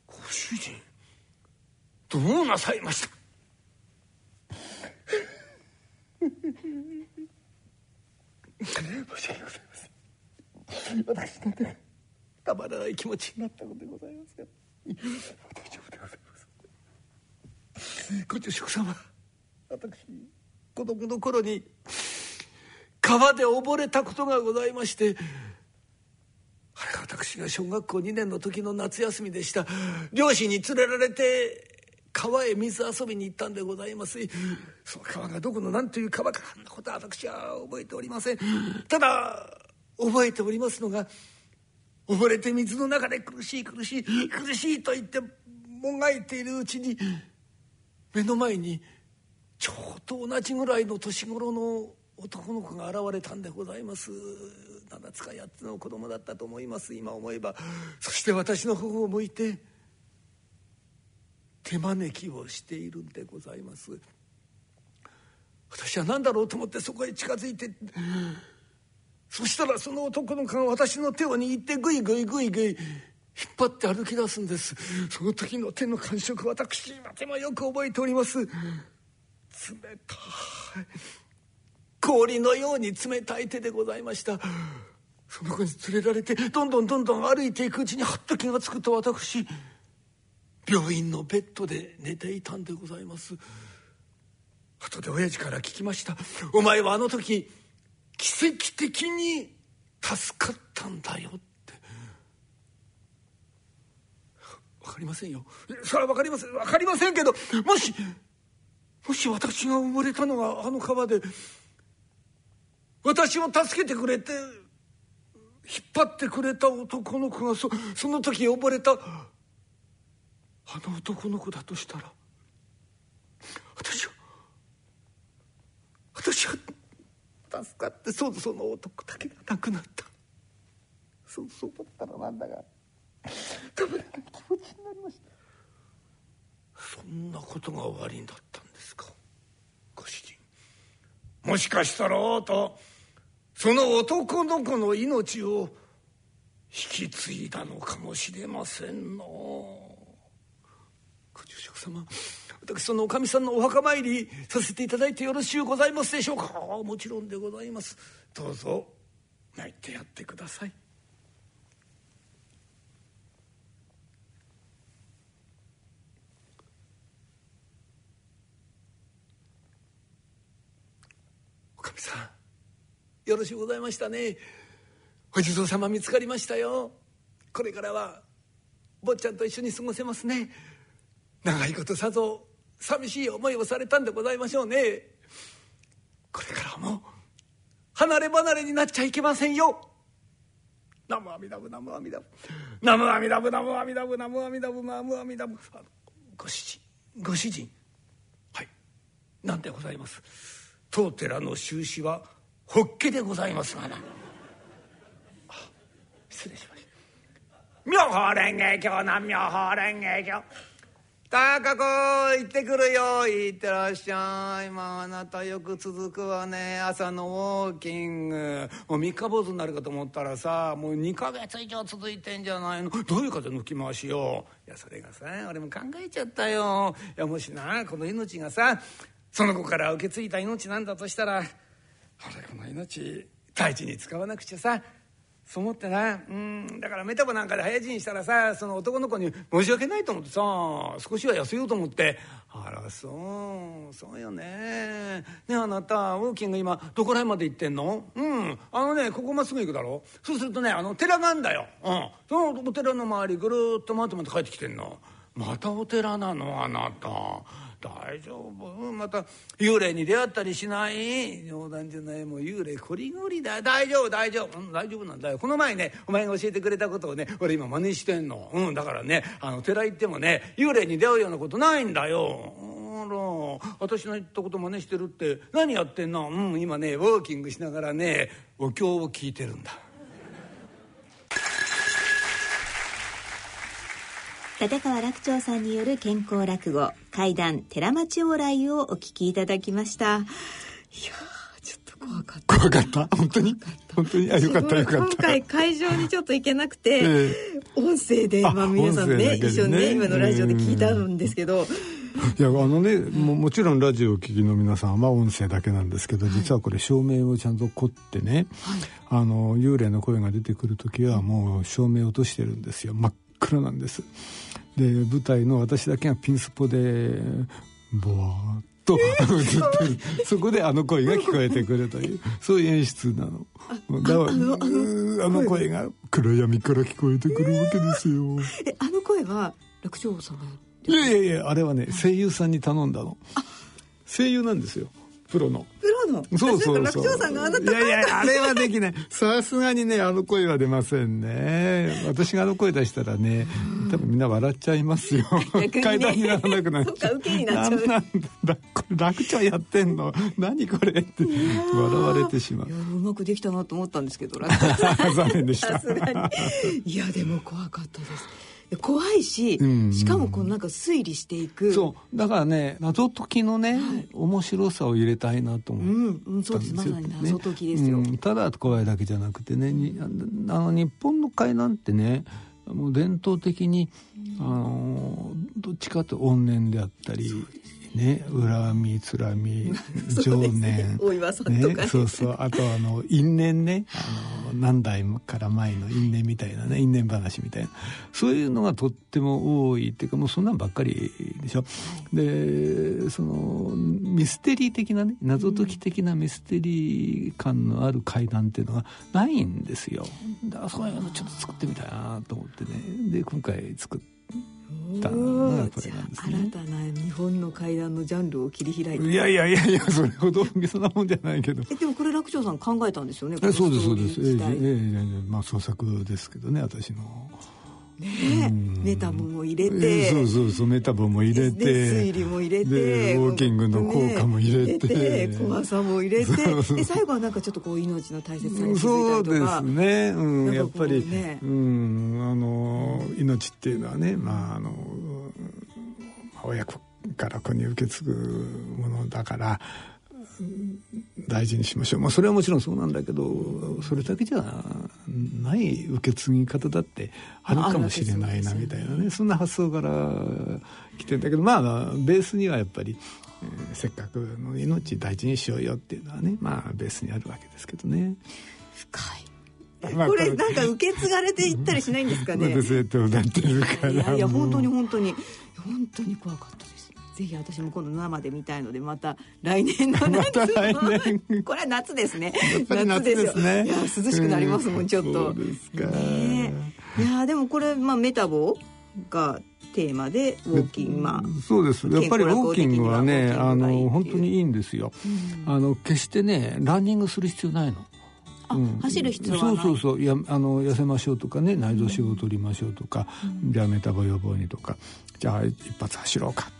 ご主人どうなさいました？申し訳ございません私なんてたまらない気持ちになったのでございますが大丈夫でございますご住職様。私子供の頃に川で溺れたことがございまして私が小学校2年の時の夏休みでした。両親に連れられて川へ水遊びに行ったんでございます。その川がどこの何という川かあんなことは私は覚えておりません。ただ覚えておりますのが溺れて水の中で苦しい苦しい苦しいと言ってもがいているうちに目の前にちょうど同じぐらいの年頃の男の子が現れたんでございます。7つか8つの子供だったと思います。今思えば。そして私の方を向いて手招きをしているんでございます。私は何だろうと思ってそこへ近づいてそしたらその男の子が私の手を握ってグイグイグイグイ引っ張って歩き出すんです。その時の手の感触私今でもよく覚えております。冷たい。氷のように冷たい手でございました。その子に連れられてどんどんどんどん歩いていくうちにはっと気が付くと私病院のベッドで寝ていたんでございます。後で親父から聞きました「お前はあの時奇跡的に助かったんだよ」って。分かりませんよ。それは分かりません。分かりませんけどもしもし私が埋もれたのがあの川で私を助けてくれて引っ張ってくれた男の子がそその時溺れたあの男の子だとしたら私は私は助かってそその男だけが亡くなった。そうそうだったらなんだがたまらない気持ちになりました。そんなことが終わりだったんですかご主人。もしかしたらあなたその男の子の命を引き継いだのかもしれませんの。ご住職様私そのおかみさんのお墓参りさせていただいてよろしゅうございますでしょうか？もちろんでございます。どうぞ泣いてやってください。おかみさん。よろしゅうございましたね。お地蔵様見つかりましたよ。これからは坊ちゃんと一緒に過ごせますね。長いことさぞ寂しい思いをされたんでございましょうね。これからも離れ離れになっちゃいけませんよ。ナムアミダブナムアミダブナムアミダブナムアミダブナムアミダブナムアミダブご主人ご主人。はい。なんでございます。当寺の収支はホッケでございますがな。失礼しました。妙法蓮華経な妙法蓮華経。高子行ってくるよ行ってらっしゃい。まああなたよく続くわね。朝のウォーキング。もう三日坊主になるかと思ったらさもう2ヶ月以上続いてんじゃないの。どういう風抜き回しよいやそれがさ俺も考えちゃったよ。いやもしなこの命がさその子から受け継いだ命なんだとしたら俺この命大事に使わなくちゃさ。そう思ってなうんだからメタボなんかで早死にしたらさその男の子に申し訳ないと思ってさ少しは痩せようと思って。あらそうそうよね。ねあなたウォーキング今どこら辺まで行ってんの？うんあのねここまっすぐ行くだろ？そうするとねあの寺があんだよ、うん、そのお寺の周りぐるっと回ってまた帰ってきてんの。またお寺なの？あなた。大丈夫。また幽霊に出会ったりしない？冗談じゃない。もう幽霊こりごりだ。大丈夫大丈夫、うん、大丈夫なんだよ。この前ねお前が教えてくれたことをね俺今真似してんの。うんだからねあの寺行ってもね幽霊に出会うようなことないんだよ。あら私の言ったこと真似してるって何やってんの？うん今ねウォーキングしながらねお経を聞いてるんだ。立川楽長さんによる健康落語怪談寺町往来をお聞きいただきました。いやちょっと怖かった。怖かった？本当に？本当に？あよかったよかった。今回会場にちょっと行けなくて、えー、音声でまあ皆さんね一緒にね今のラジオで聞いたんですけど、いやあのねももちろんラジオを聴きの皆さんは音声だけなんですけど、実はこれ照明をちゃんと凝ってね、はい、あの幽霊の声が出てくる時はもう照明を落としてるんですよ。真っ暗なんですで舞台の私だけがピンスポでボワーッと (laughs) 映ってる。そこであの声が聞こえてくるというそういう演出なの。だからあの声が暗闇から聞こえてくるわけですよ。えあの声は楽長さんがいやいやいやあれはね声優さんに頼んだの。声優なんですよプロの。プロの？そうそう楽長さんがあなた。いやいやあれはできない。さすがにねあの声は出ませんね。私があの声出したらね多分みんな笑っちゃいますよ、階段にならなくなっちゃう。受けになっちゃう。なんだこれ楽長やってんの？何これって笑われてしまう。うまくできたなと思ったんですけど (laughs) 残念でした。いやでも怖かったです怖いし、うん。うん、しかもこうなんか推理していく。そう。だからね謎解きのね、はい、面白さを入れたいなと思ったん。ですよ、うん、そうです。まさに謎解きですよ、ねうん、ただ怖いだけじゃなくてねあの日本の海岸ってねもう伝統的に、あのどっちかと怨念であったりね、恨み、つらみ、(laughs) 情念。ね、ね、そうそう。あとあの、因縁ね。あの、何代から前の因縁みたいなね、因縁話みたいな。そういうのがとっても多いっていうか、もうそんなんばっかりでしょ。で、その、ミステリー的なね、謎解き的なミステリー感のある階段っていうのがないんですよ。だからそういうのちょっと作ってみたいなと思ってね。で、今回作って、たのがこれなん。ですね新たな日本の階段のジャンルを切り開いて。いやいやいやいやそれほど大げさなもんじゃないけど。えでもこれ楽長さん考えたんですよねえそうですそうです。ええええまあ創作ですけどね私のね、うん、メタボも入れて、そうそうそうメタボも入れて。推理も入れてウォーキングの効果も入れて,、ね、怖さも入れて。で最後はなんかちょっとこう命の大切さに気づいたりとか。そうですね、うん、やっぱり、ね、うんあの命っていうのはねまああの親子から子に受け継ぐものだから大事にしましょう、まあ、それはもちろんそうなんだけどそれだけじゃない受け継ぎ方だってあるかもしれないなみたいなねそんな発想から来てんだけどまあベースにはやっぱり、えー、せっかくの命大事にしようよっていうのはねまあベースにあるわけですけどね。深いこれなんか受け継がれていったりしないんですかね？そうやって歌ってるから。いやいや本当に本当に本当に怖かったです。ぜひ私も今度生で見たいのでまた来年の夏まこれは夏ですね。夏ですね。いや涼しくなりますもん、ちょっと。そうですか、ね。いやでもこれ、まあ、メタボがテーマでウォーキング。まあそうです。やっぱりウォーキングはねあの本当にいいんですよ、うん。あの決してねランニングする必要ないの。あ、走る必要はない。そうそうそう。やあの痩せましょうとかね内臓脂肪を取りましょうとか、じゃあメタボ予防にとかじゃあ一発走ろうか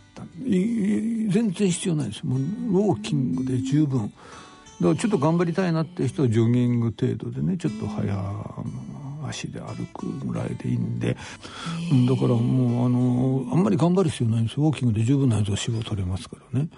全然必要ないです。もうウォーキングで十分。だからちょっと頑張りたいなって人はジョギング程度でねちょっと早足で歩くぐらいでいいんで。うんだからもうあのあんまり頑張る必要ないんです。よウォーキングで十分内臓脂肪取れますからね。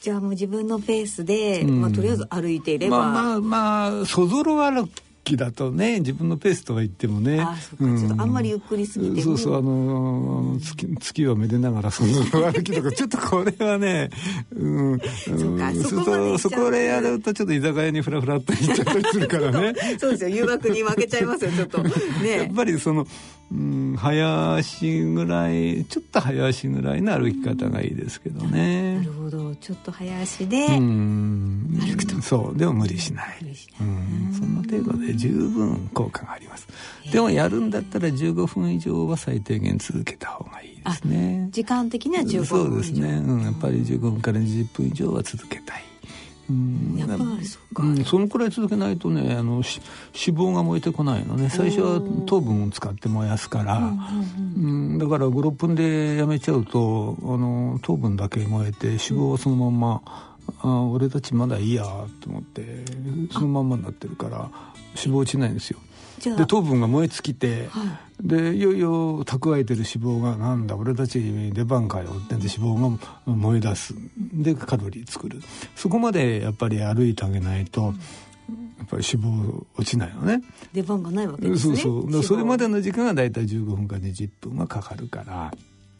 じゃあもう自分のペースで、うん。まあ、とりあえず歩いていれば、まあまあまあそぞろ歩きだとね自分のペースとは言ってもね。あそうか。ちょっとあんまりゆっくりすぎて。もそうそうあの月月をめでながらそぞろ歩きとか (laughs) ちょっとこれはねうん。そうかん。そこそこでやるとちょっと居酒屋にフラフラっと行っちゃったりするからね。そうですよ。誘惑に負けちゃいますよちょっと。やっねぱりその、うん、早足ぐらいちょっと早足ぐらいの歩き方がいいですけどね。なるほどちょっと早足で、うん。歩くと。そうでも無理しない。うん、そんな程度で十分効果があります。でもやるんだったら15分以上は最低限続けた方がいいですね。時間的には15分そうですね、うん、やっぱり15分から20分以上は続けたいうん。やっぱりそうか、うん、そのくらい続けないとねあのし脂肪が燃えてこないのね。最初は糖分を使って燃やすから、うんだから56分でやめちゃうとあの糖分だけ燃えて脂肪はそのまんま、あ俺たちまだいいやと思ってそのまんまになってるから脂肪落ちないんですよで糖分が燃え尽きて、はでいよいよ蓄えてる脂肪がなんだ俺たち出番かよって脂肪が燃え出す。でカロリー作る。そこまでやっぱり歩いてあげないと、やっぱり脂肪落ちないのね。出番がないわけですね。そうそう。それまででの時間が大体15分か20分はかかるから。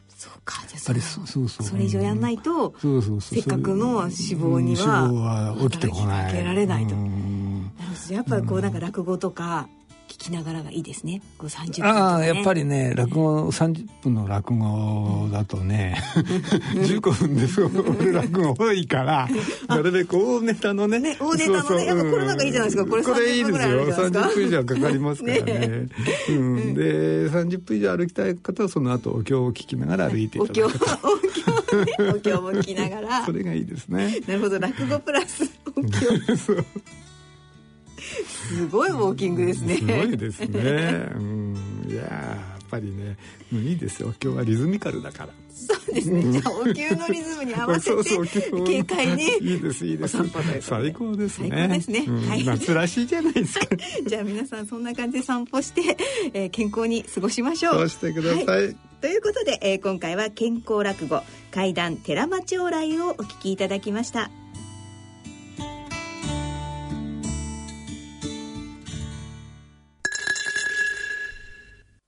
そうかじゃあそそうそう。それ以上やんないとそうそうそう。せっかくの脂肪にはうん。脂肪は起きてこない。かけられないと。うん。なるほど。やっぱりこうなんか落語とか聞きながらがいいですね。こう30分とか、ね、ああやっぱりね落語30分の落語だとね (laughs) 15分でそう俺落語多いからなるべく大ネタのねね大ネタのねそうそうやっぱこれなんかいいじゃないですか。これこれいい30分ですよぐらいあるじゃないですか。30分以上かかりますからね。ね。うん、で30分以上歩きたい方はその後お経を聞きながら歩いていお経おただく経ねお経も聞きながら。それがいいですね。なるほど。落語プラスお経 (laughs) そうすごいウォーキングですねすごいですね。うん、いやーやっぱりね、うんいいですよ。今日はリズミカルだから。そうですねじゃあお灸のリズムに合わせて軽快にいいですいいです。最高ですね。最高ですねうんはい夏らしいじゃないですか。(laughs) じゃあ皆さんそんな感じで散歩して、えー健康に過ごしましょうそうしてください。はということで、えー今回は健康落語怪談寺町往来をお聞きいただきました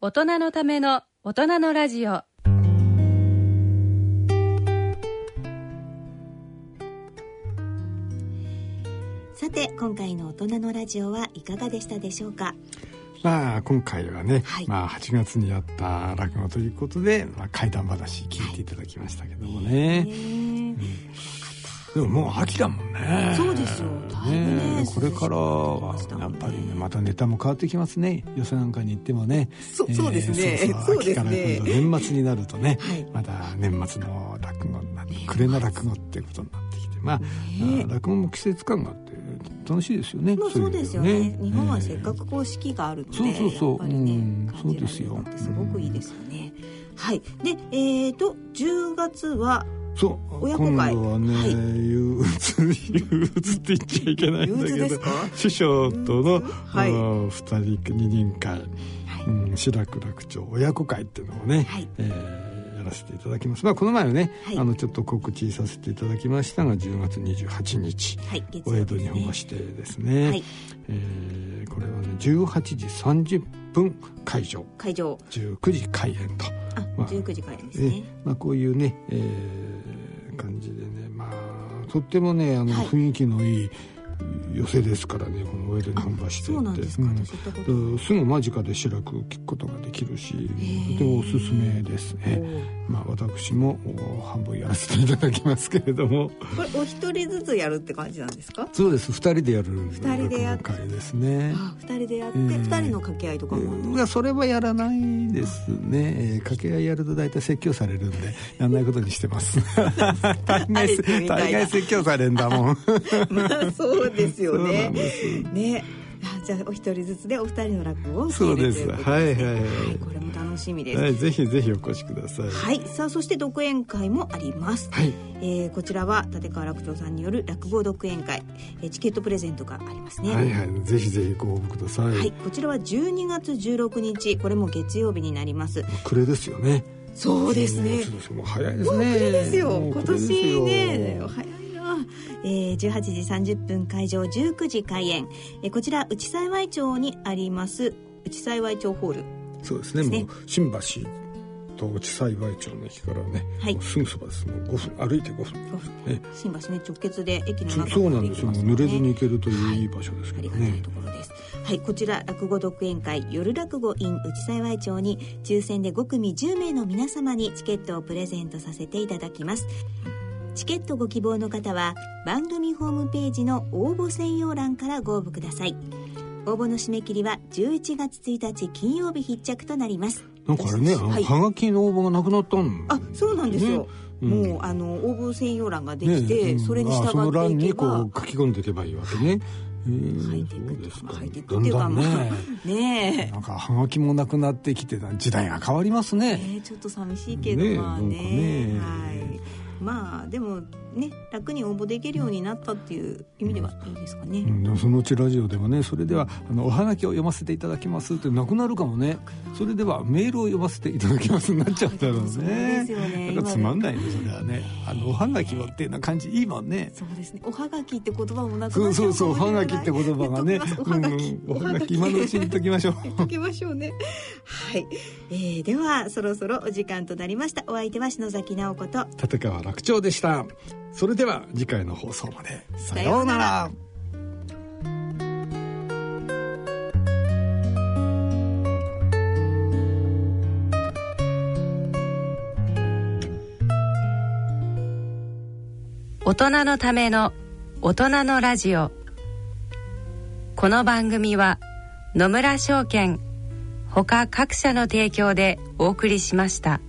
大人のための大人のラジオ。さて今回の大人のラジオはいかがでしたでしょうか？まあ今回はね、はい。まあ8月にやった落語ということで、まあ怪談話聞いていただきましたけどもね。ねでももう秋だもんね。そうですよ。だいぶねね。これからはやっぱりねまたネタも変わってきますね。寄せなんかに行ってもね。そそうですね。そうそう。そうですね。秋から今度年末になるとね、はい。また年末の落語になって暮れの落語っていうことになってきて。まあ、ね。あ落語も季節感があって楽しいですよね。まあそうですよね。い日本はせえっかくこう四季があるのでそうそうそう。ねうん。そうですよ。すごくいいですよね、はい。でえーと10月はそう。親子会。今度はね、はい。憂鬱憂鬱って言っちゃいけないんだけど師匠との、はい。あの二人二人会、うん、志らく楽長親子会っていうのをね、はい。えーやらせていただきます。まあこの前はね、はい。あのちょっと告知させていただきましたが10月28日、はい月お江戸曜日本橋でですね、はい。えーこれはね18時30分会場。会場。19時開演と。あ、まあ19時からですえねまあ、こういうね、えー感じでね。まあとってもねあの、はい。雰囲気のいい寄せですからねこの上でそうなんですか、うん。私行ったこと。うんすぐ間近で白く聞くことができるしーとてもおすすめです。ね、まあ、私もお半分やらせていただきますけれども。これお一人ずつやるって感じなんですか？そうです。2人でやる二人でやっ落語会ですね。あ二人でやってえ二、ー人の掛け合いとかも、いやそれはやらないですね、えー掛け合いやると大体説教されるんでやんないことにしてます。(laughs) (laughs) 大概説教されんだもん。(laughs) まあそうですね。あじゃあお一人ずつでお二人の落語をそうです聞けるといはいはいはい。これも楽しみです。はい、ぜひぜひお越しください。はい、さあそして独演会もあります、はい。えーこちらは立川楽長さんによる落語独演会、えーチケットプレゼントがありますね。はいはい。ぜひぜひご応募ください、はい。こちらは12月16日。これも月曜日になります。暮れですよね。そうですね。もう早いですね。もう暮れですよ。今年ね早いな、えー、18時30分会場19時開演、えーこちら内幸町にあります内幸町ホール。そうですね。もう新橋と内幸町の駅からね、はい。すぐそばです。もう5分歩いて5分。ね新橋ね直結で駅のそ中そうなんです。よ濡れずに行けるというはい。いい場所ですけどありがたいねところです。はい、こちら落語独演会夜落語 in 内幸町に抽選で5組10名の皆様にチケットをプレゼントさせていただきます。チケットご希望の方は番組ホームページの応募専用欄からご応募ください。応募の締め切りは11月1日金曜日必着となります。なんかあれね、はい。はがきの応募がなくなったんあ、そうなんですよ。ね。うん。もうあの応募専用欄ができて、うん。それに従っていけにこばう書き込んでいけばいいわけね。えー書いていうか。書いていくだんっていうかまだんね。あねえ。なんかはがきもなくなってきて時代が変わりますね。えーちょっと寂しいけど、まあね。なんかねはいまあでもね楽に応募できるようになったっていう意味ではいいですかね、うんそのうちラジオでもねそれではあのおはがきを読ませていただきますってなくなるかもね。それではメールを読ませていただきますになっちゃうんだろうそうねですよね。なんかつまんないねそれはね。あのおはがきをってな感じいいもんね。そうですね。おはがきって言葉もなくそうなっちゃそううそう (laughs) おはがきって言葉がね。おはがき、うん。おはがき今のうちに言っときましょう。言っときましょうね。はい、えー、ではそろそろお時間となりました。お相手は篠崎直子と立川楽長でした。それでは次回の放送まで。さようなら。大人のための大人のラジオ。この番組は野村証券ほか各社の提供でお送りしました。